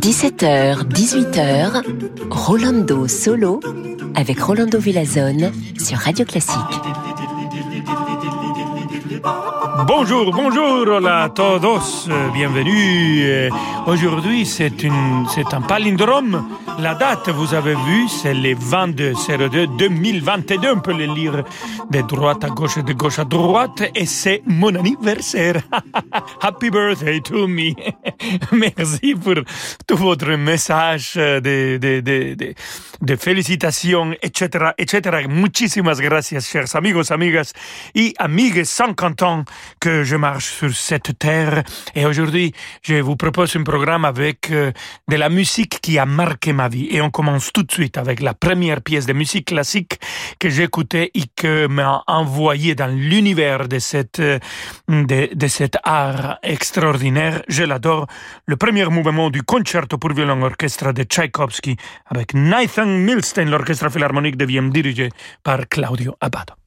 17h, 18h, Rolando Solo avec Rolando Villazone sur Radio Classique. Bonjour, bonjour, hola a todos, bienvenue. Aujourd'hui, c'est un palindrome la date, vous avez vu, c'est le 22 02 2022. On peut le lire de droite à gauche et de gauche à droite. Et c'est mon anniversaire. Happy birthday to me. Merci pour tout votre message de, de, de, de, de félicitations, etc., etc. Muchísimas gracias, chers amigos, amigas et amigues 50 ans que je marche sur cette terre. Et aujourd'hui, je vous propose un programme avec euh, de la musique qui a marqué vie. Et on commence tout de suite avec la première pièce de musique classique que j'écoutais et que m'a envoyé dans l'univers euh, de cet art extraordinaire. Je l'adore. Le premier mouvement du concerto pour violon orchestre de Tchaïkovski avec Nathan Milstein, l'orchestre philharmonique de Vienne dirigé par Claudio Abbado.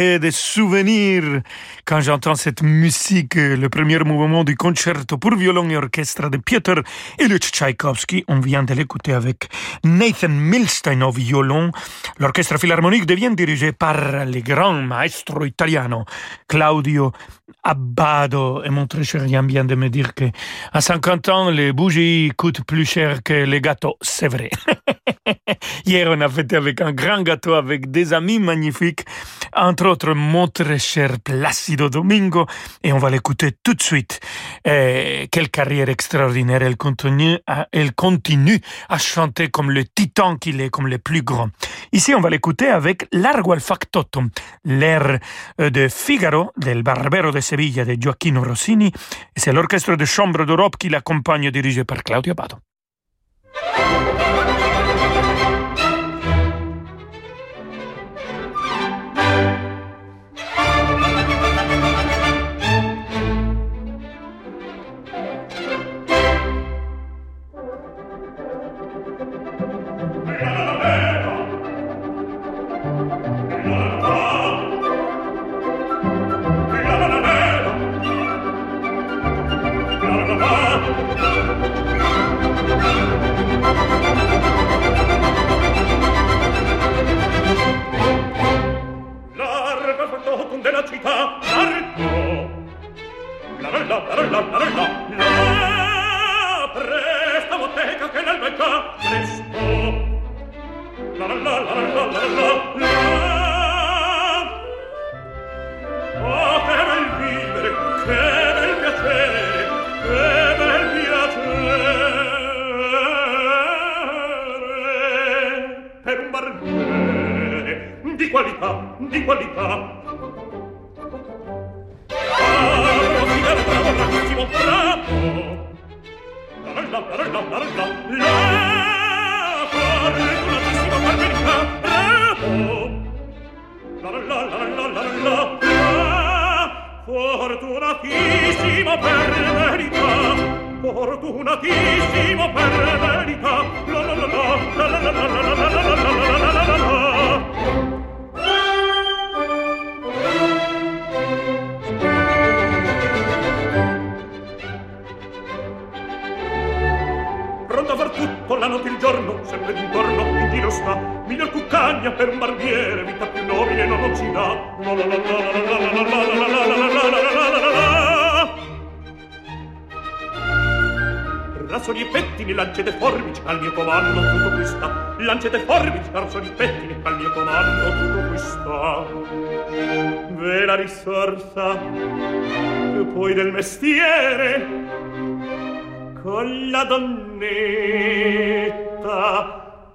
Des souvenirs quand j'entends cette musique, le premier mouvement du concerto pour violon et orchestre de Piotr Ilyich Tchaïkovski. On vient de l'écouter avec Nathan Milstein au violon. L'orchestre philharmonique devient dirigé par le grand maestro italiano Claudio Abbado. Et mon très cher vient de me dire que à 50 ans, les bougies coûtent plus cher que les gâteaux. C'est vrai. Hier, on a fêté avec un grand gâteau avec des amis magnifiques, entre autres mon très cher Placido Domingo, et on va l'écouter tout de suite. Et quelle carrière extraordinaire, elle continue, à, chanter comme le titan qu'il est, comme le plus grand. Ici, on va l'écouter avec Largo al Factotum, l'air euh, de Figaro, del Barbero de Sevilla de Gioacchino Rossini, c'est l'orchestre de chambre d'Europe qui l'accompagne, dirigé par Claudio Abado. Razzoli e pettini, lancete forbici al mio comando, tutto questa. Lancete forbici, razzoli e pettini al mio comando, tutto questa. Ve la risorsa, e poi del mestiere, con la donnetta,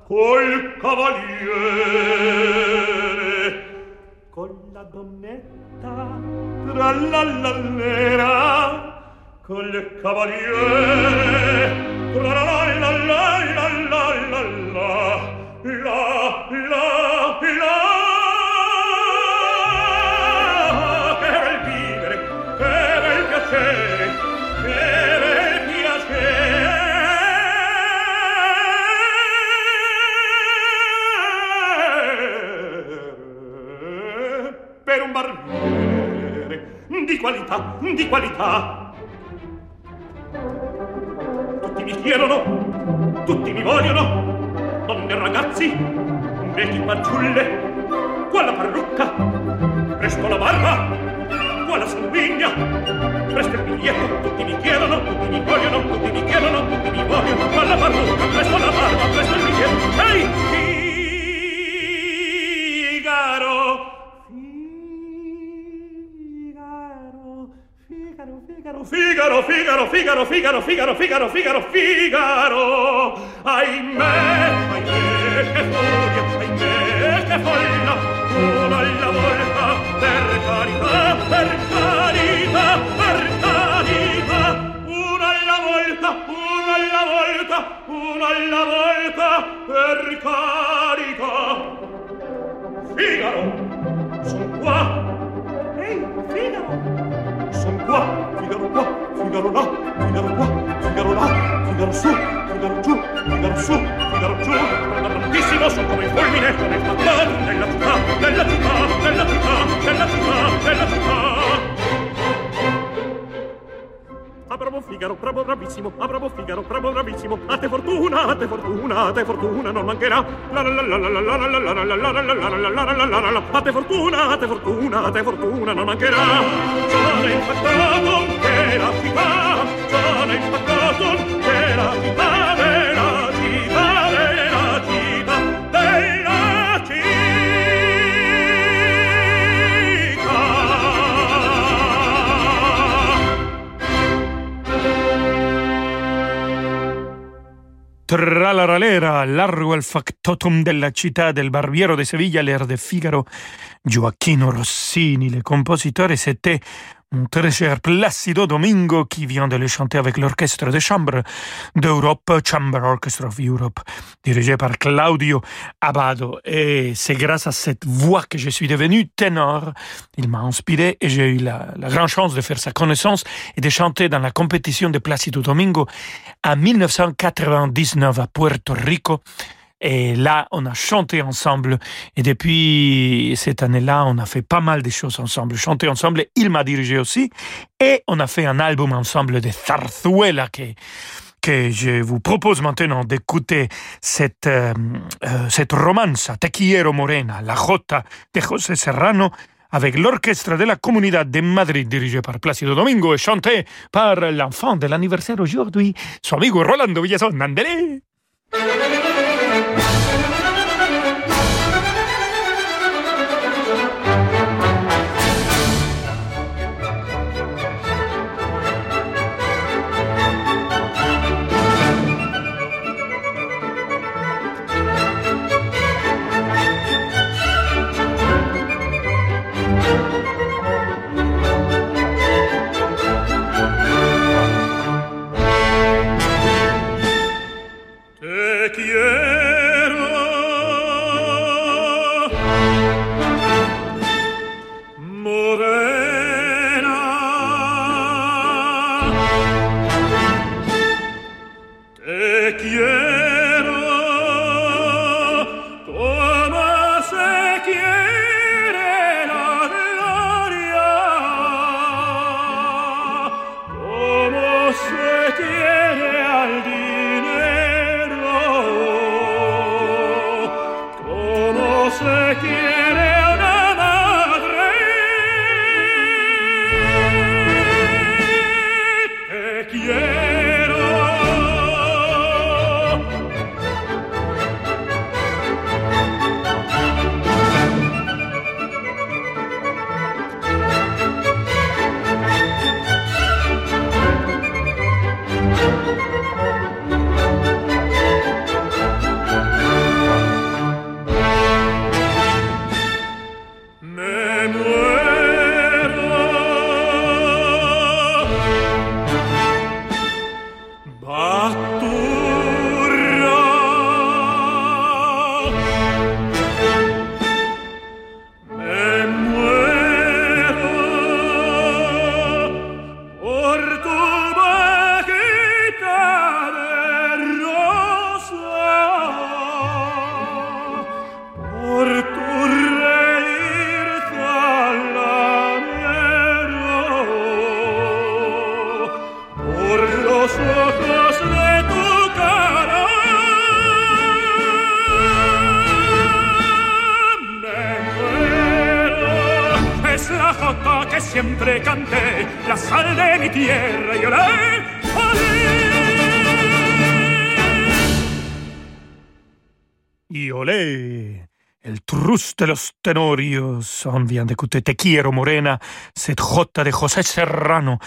col cavaliere, con la donnetta, tra la lallera, col cavaliere. La la la la la la la la la la la per un barbiere di qualità di qualità. Mi chiedono, tutti mi vogliono, donne e ragazzi, vecchi fanciulle, qua la parrucca, presto la barba, qua la sanguigna, presto il biglietto, tutti mi chiedono, tutti mi vogliono, tutti mi chiedono, tutti mi vogliono, qua la parrucca, presto la barba, presto il biglietto, ehi, Figaro, Figaro, Figaro, Figaro, Figaro, Figaro, Figaro, Figaro, Figaro, Figaro. Ahimè, ahimè, che furia, ahimè, che folla. Una alla volta, per carità, per carità, per carità. Una alla volta, una alla volta, una alla volta, per carità. Figaro, son qua. Ehi, Figaro, sono qua, Figaro qua, Figaro là, Figaro qua, Figaro là, Figaro su, Figaro giù, Figaro su, Figaro giù. Ma tantissimo sono come il fulmine, come il fattar, nella città, nella città, nella città, nella città, nella città. A bravo Figaro, bravo bravissimo, a bravo Figaro, bravo bravissimo, a te fortuna, a te fortuna, a te fortuna non mancherà. La la la la la la la la la la la la la la la la la la a te fortuna, a te fortuna, a te fortuna non mancherà. Già l'hai impattato che la città, già l'hai impattato che la città, Tralaralera, largo al factotum della città del Barbiero de Sevilla, l'air de Figaro, Gioacchino Rossini, le compositeur, c'était mon très cher Placido Domingo qui vient de le chanter avec l'orchestre de chambre d'Europe, Chamber Orchestra of Europe, dirigé par Claudio Abado. Et c'est grâce à cette voix que je suis devenu ténor. Il m'a inspiré et j'ai eu la, la grande chance de faire sa connaissance et de chanter dans la compétition de Placido Domingo en 1999 à Puerto Rico. Et là, on a chanté ensemble. Et depuis cette année-là, on a fait pas mal de choses ensemble. Chanté ensemble, il m'a dirigé aussi. Et on a fait un album ensemble de Zarzuela que, que je vous propose maintenant d'écouter cette, euh, euh, cette romance, Te quiero morena, la jota de José Serrano, avec l'orchestre de la Comunidad de Madrid dirigé par Plácido Domingo et chanté par l'enfant de l'anniversaire aujourd'hui, son amigo Rolando Villazón. Andele! yeah. De los tenorios. On vient d'écouter Te quiero morena, cette jota de José Serrano,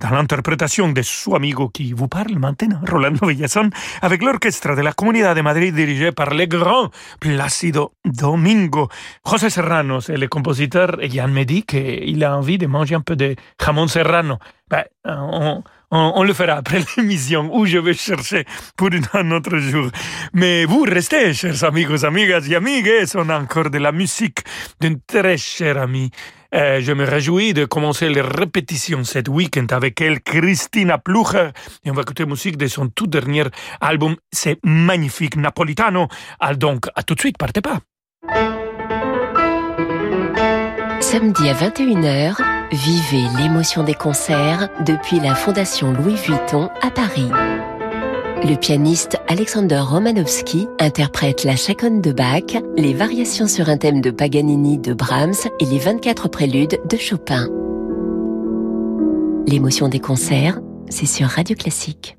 dans l'interprétation de su amigo qui vous parle maintenant, Rolando Villazón, avec l'orchestre de la Comunidad de Madrid dirigé par le grand Plácido Domingo. José Serrano, c'est le compositeur, et Yann me dit qu'il a envie de manger un peu de jamon serrano. Ben, on, on, le fera après l'émission où je vais chercher pour un autre jour. Mais vous restez, chers amigos, amigas et amigues, on a encore de la musique d'un très cher ami. Euh, je me réjouis de commencer les répétitions cet week-end avec elle, Christina Plucher. Et on va écouter musique de son tout dernier album. C'est magnifique, Napolitano. Ah, donc, à tout de suite, partez pas. Samedi à 21h, vivez l'émotion des concerts depuis la Fondation Louis Vuitton à Paris. Le pianiste Alexander Romanowski interprète la chaconne de Bach, les variations sur un thème de Paganini de Brahms et les 24 préludes de Chopin. L'émotion des concerts, c'est sur Radio Classique.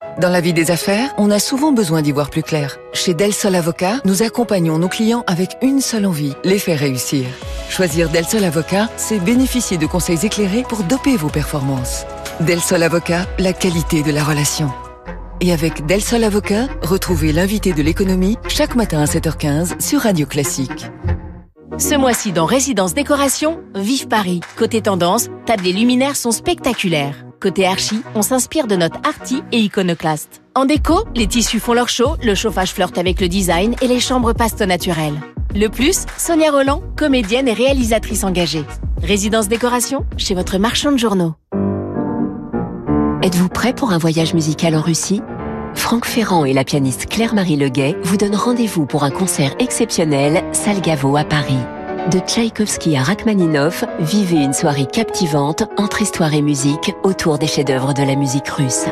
Dans la vie des affaires, on a souvent besoin d'y voir plus clair. Chez Del Sol Avocat, nous accompagnons nos clients avec une seule envie, les faire réussir. Choisir Del Sol Avocat, c'est bénéficier de conseils éclairés pour doper vos performances. Del Sol Avocat, la qualité de la relation. Et avec Del Sol Avocat, retrouvez l'invité de l'économie chaque matin à 7h15 sur Radio Classique. Ce mois-ci dans Résidence Décoration, Vive Paris. Côté tendance, tables et luminaires sont spectaculaires. Côté archi, on s'inspire de notre arty et iconoclaste. En déco, les tissus font leur show, le chauffage flirte avec le design et les chambres passent au naturel. Le plus, Sonia Roland, comédienne et réalisatrice engagée. Résidence Décoration, chez votre marchand de journaux. Êtes-vous prêt pour un voyage musical en Russie? Franck Ferrand et la pianiste Claire-Marie Leguet vous donnent rendez-vous pour un concert exceptionnel Salgavo à Paris. De Tchaïkovski à Rachmaninov, vivez une soirée captivante entre histoire et musique autour des chefs-d'œuvre de la musique russe.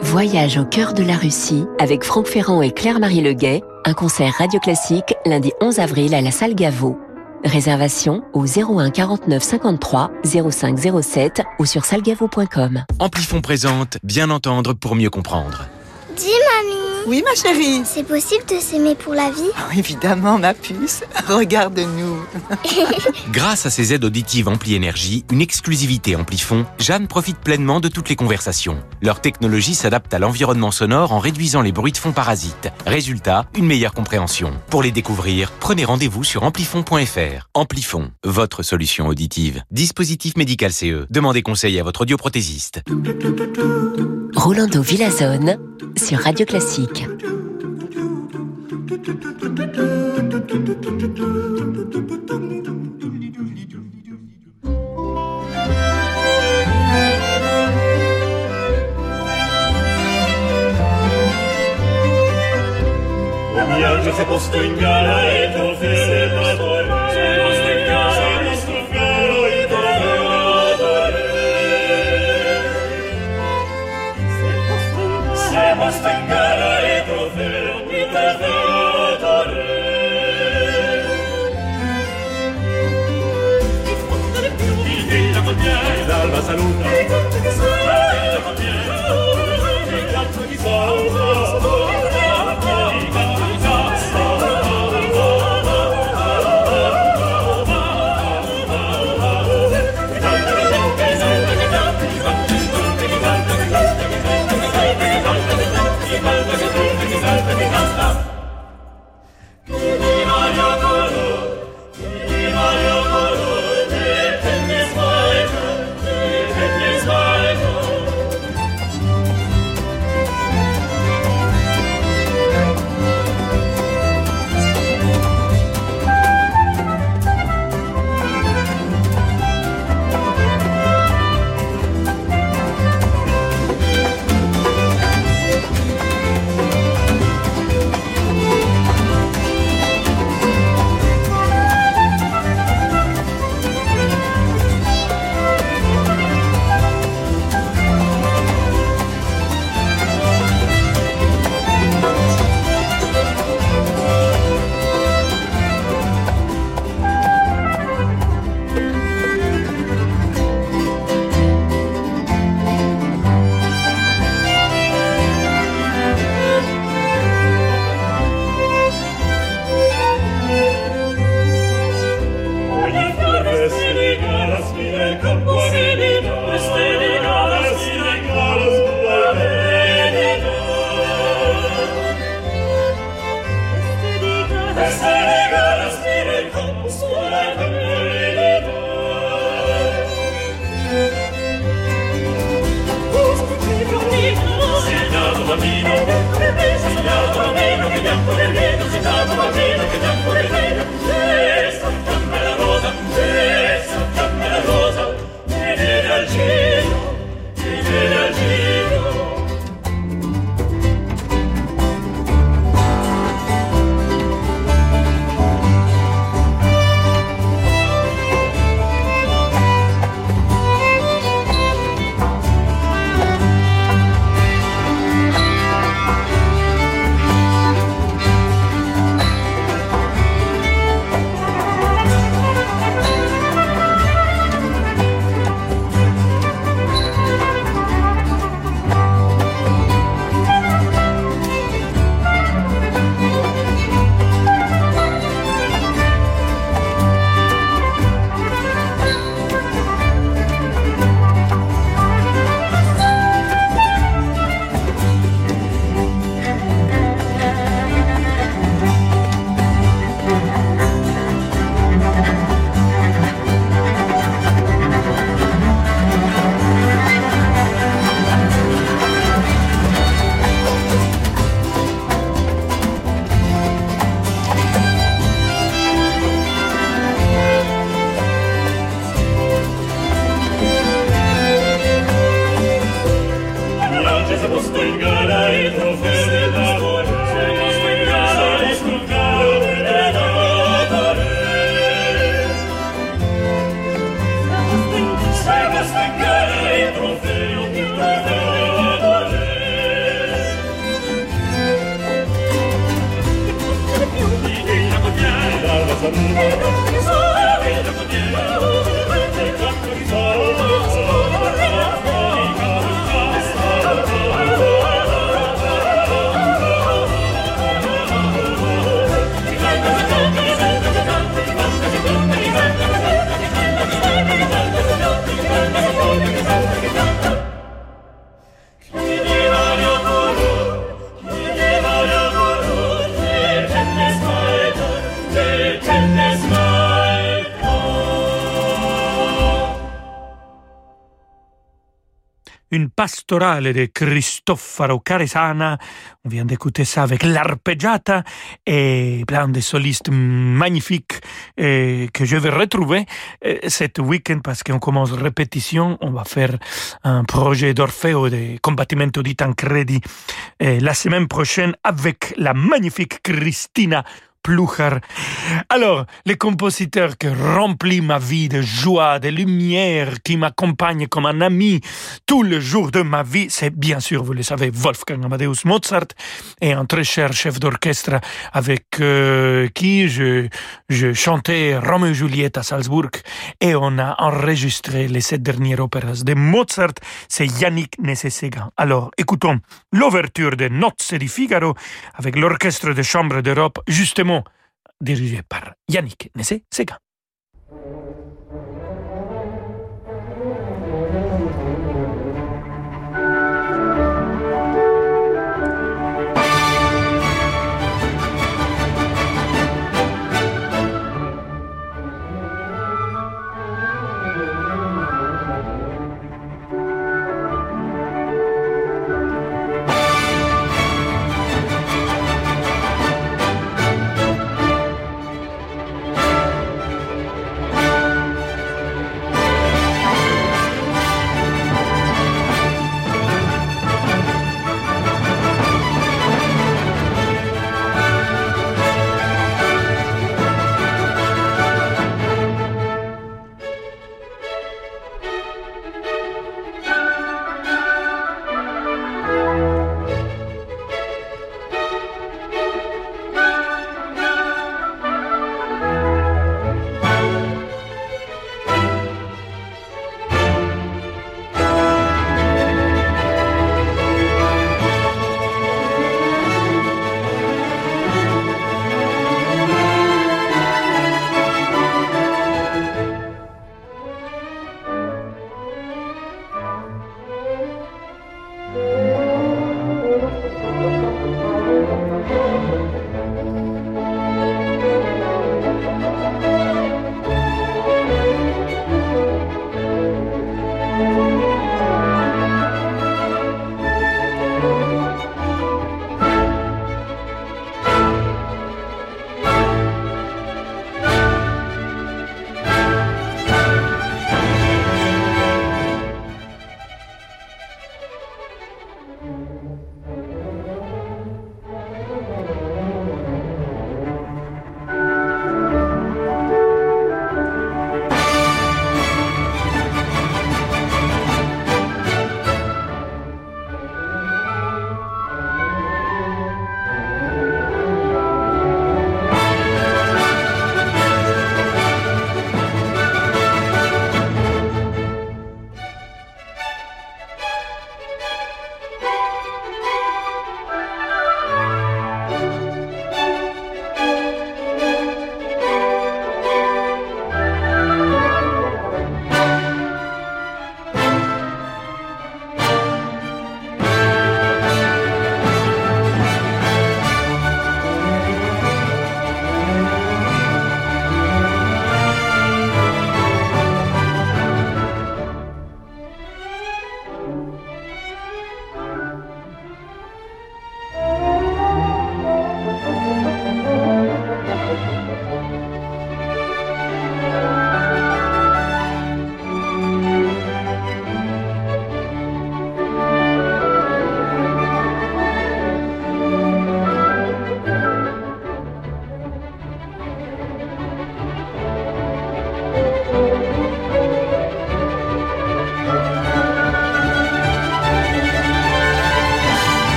Voyage au cœur de la Russie avec Franck Ferrand et Claire-Marie Leguet, un concert radio classique lundi 11 avril à la salle Gaveau. Réservation au 01 49 53 05 07 ou sur salgavo.com. Amplifon présente Bien entendre pour mieux comprendre. Dis mamie Oui ma chérie C'est possible de s'aimer pour la vie? Oh, Évidemment ma puce, regarde-nous Grâce à ses aides auditives Ampli Énergie, une exclusivité Amplifon, Jeanne profite pleinement de toutes les conversations. Leur technologie s'adapte à l'environnement sonore en réduisant les bruits de fond parasites. Résultat, une meilleure compréhension. Pour les découvrir, prenez rendez-vous sur amplifon.fr. Amplifon, votre solution auditive. Dispositif médical CE. Demandez conseil à votre audioprothésiste. Rolando Villazone sur Radio Classique. Saluta pastorale de Cristoforo Caresana. On vient d'écouter ça avec l'arpeggiata et plein de solistes magnifiques eh, que je vais retrouver eh, cet week-end parce qu'on commence répétition. On va faire un projet d'Orfeo de Combattimento di Tancredi eh, la semaine prochaine avec la magnifique Christina Alors, le compositeur qui remplit ma vie de joie, de lumière, qui m'accompagne comme un ami tous les jours de ma vie, c'est bien sûr, vous le savez, Wolfgang Amadeus Mozart, et un très cher chef d'orchestre avec euh, qui je, je chantais Roméo et Juliette à Salzbourg, et on a enregistré les sept dernières opéras de Mozart, c'est Yannick Nessé-Séguin. Alors, écoutons l'ouverture de Nozze di Figaro avec l'orchestre de chambre d'Europe, justement dirigé par Yannick Nessé-Séguin.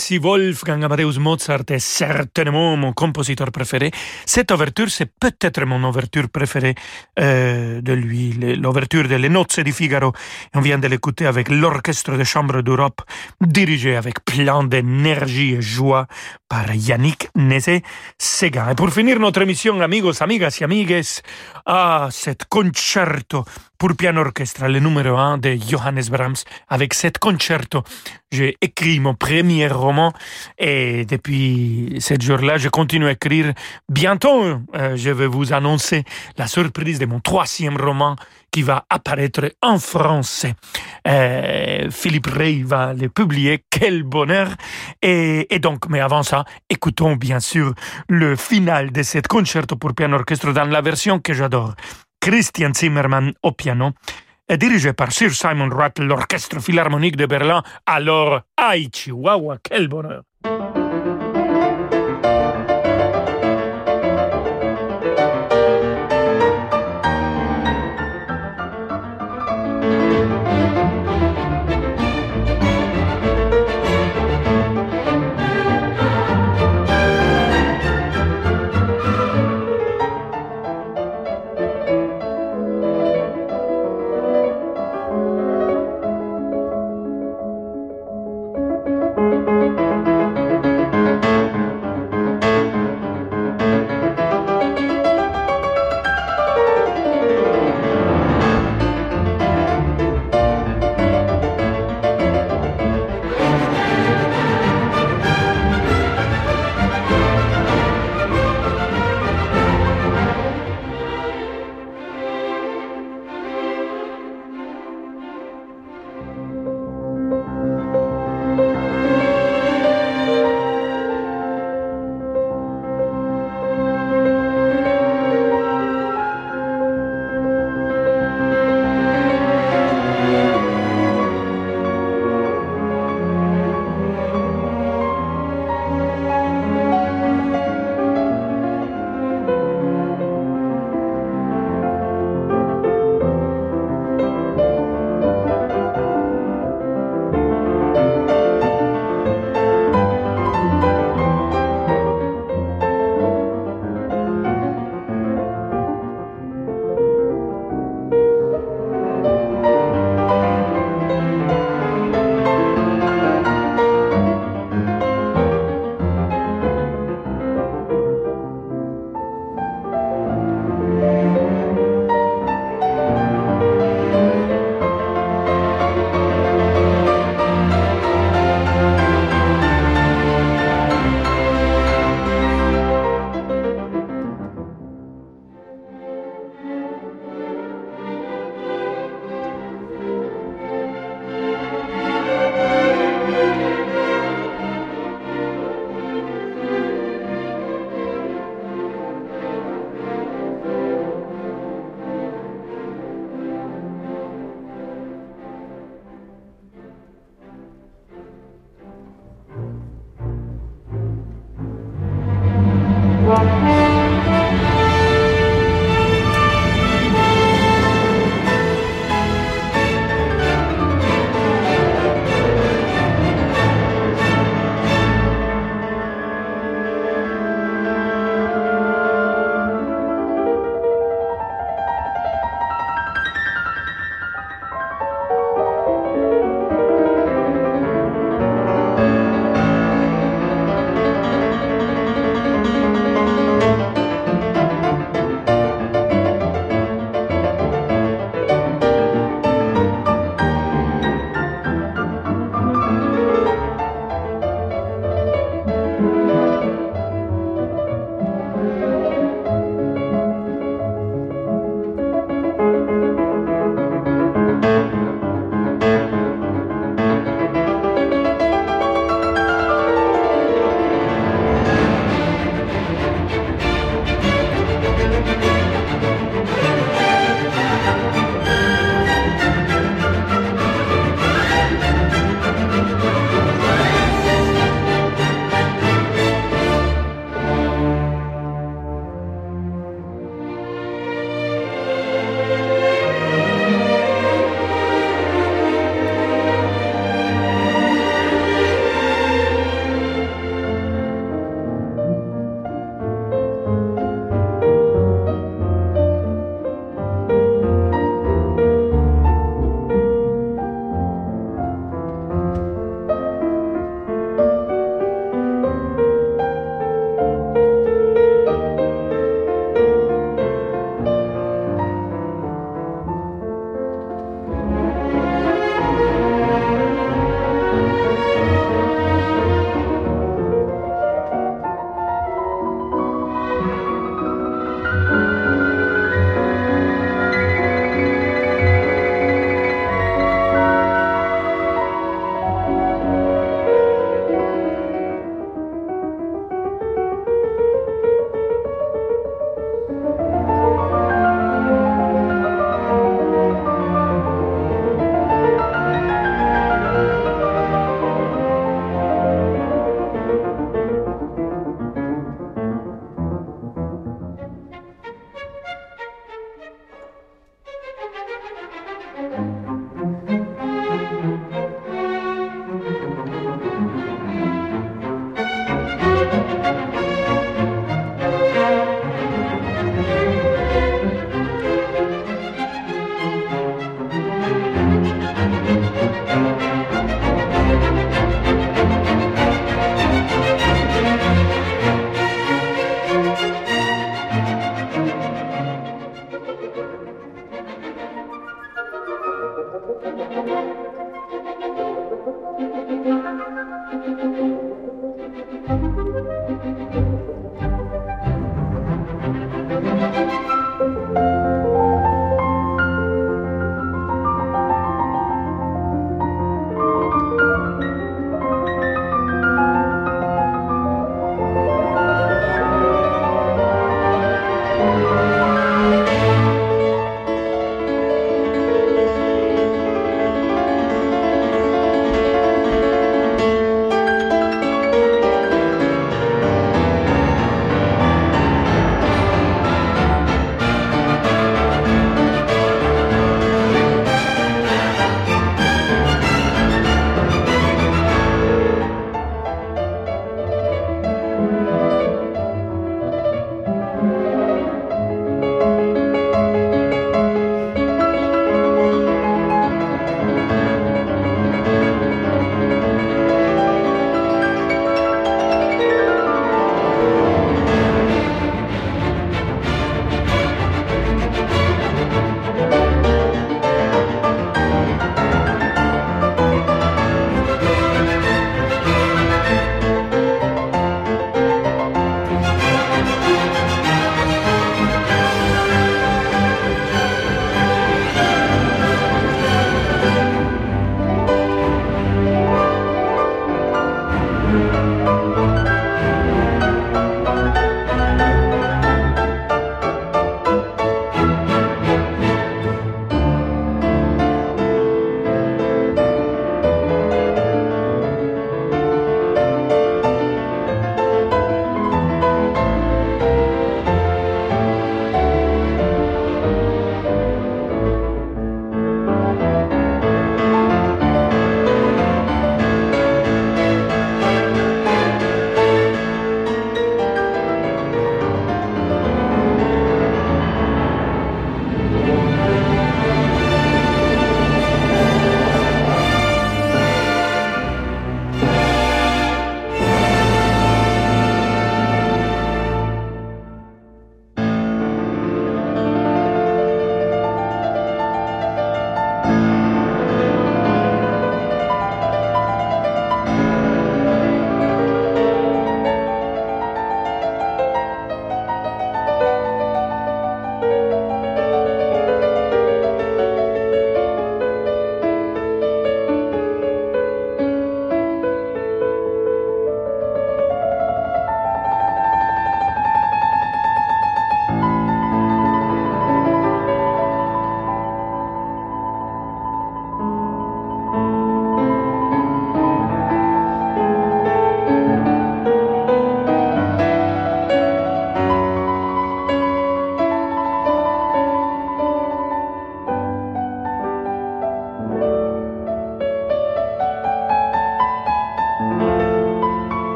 Si Wolfgang Amadeus Mozart est certainement mon compositeur préféré, cette ouverture, c'est peut-être mon ouverture préférée euh, de lui, l'ouverture de Les Nozze di Figaro. On vient de l'écouter avec l'Orchestre de Chambre d'Europe, dirigé avec plein d'énergie et joie par Yannick Nézet-Séguin. Et pour finir notre émission, amigos, amigas et amigues, à cet concerto pour piano orchestre, le numéro 1 de Johannes Brahms. Avec cet concerto, j'ai écrit mon premier roman et depuis ce jour-là, je continue à écrire. Bientôt, euh, je vais vous annoncer la surprise de mon troisième roman qui va apparaître en français. Euh, Philippe Rey va le publier, quel bonheur. Et, et, donc, mais avant ça, écoutons bien sûr le final de cet concerto pour piano orchestre dans la version que j'adore. Christian Zimmermann au piano, est dirigé par Sir Simon Rattle, l'Orchestre Philharmonique de Berlin. Alors, aïe Chihuahua, quel bonheur!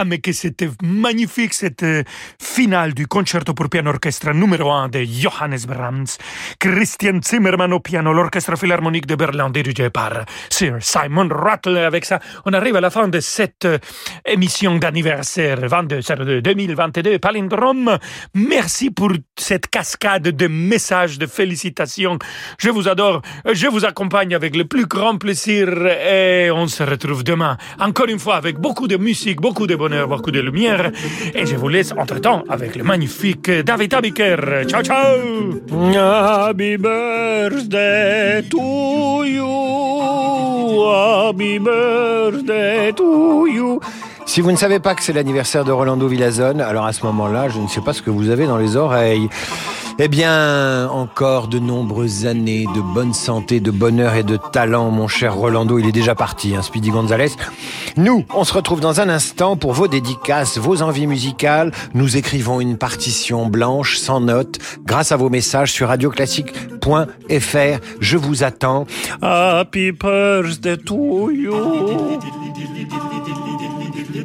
Ah, mais que c'était magnifique cette euh, finale du concerto pour piano orchestre numéro 1 de Johannes Brahms. Christian Zimmermann au piano, l'orchestre philharmonique de Berlin dirigé par Sir Simon Rattle. Avec ça, on arrive à la fin de cette euh, émission d'anniversaire 22 2022 Palindrome. Merci pour cette cascade de messages, de félicitations. Je vous adore. Je vous accompagne avec le plus grand plaisir et on se retrouve demain. Encore une fois avec beaucoup de musique, beaucoup de bonheur, beaucoup de lumière. Et je vous laisse entre-temps avec le magnifique David Abiker. Ciao, ciao! Happy birthday to you. Happy birthday to you. Si vous ne savez pas que c'est l'anniversaire de Rolando Villazone, alors à ce moment-là, je ne sais pas ce que vous avez dans les oreilles. Eh bien, encore de nombreuses années de bonne santé, de bonheur et de talent, mon cher Rolando. Il est déjà parti, hein, Speedy Gonzalez. Nous, on se retrouve dans un instant pour vos dédicaces, vos envies musicales. Nous écrivons une partition blanche, sans notes, grâce à vos messages sur radioclassique.fr. Je vous attends. Happy birthday to you.